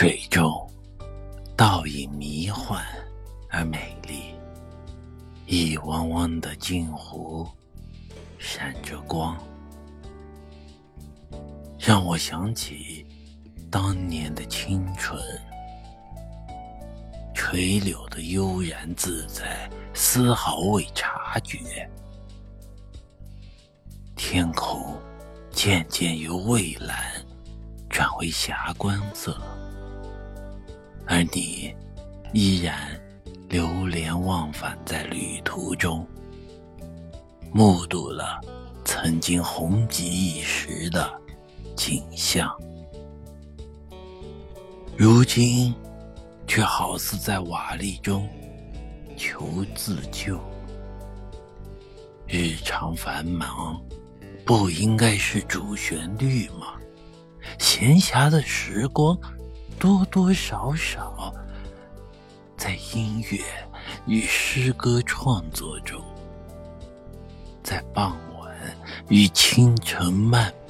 水中，倒影迷幻而美丽，一汪汪的镜湖闪着光，让我想起当年的青春。垂柳的悠然自在，丝毫未察觉。天空渐渐由蔚蓝转为霞光色。而你依然流连忘返在旅途中，目睹了曾经红极一时的景象，如今却好似在瓦砾中求自救。日常繁忙，不应该是主旋律吗？闲暇的时光。多多少少，在音乐与诗歌创作中，在傍晚与清晨漫步。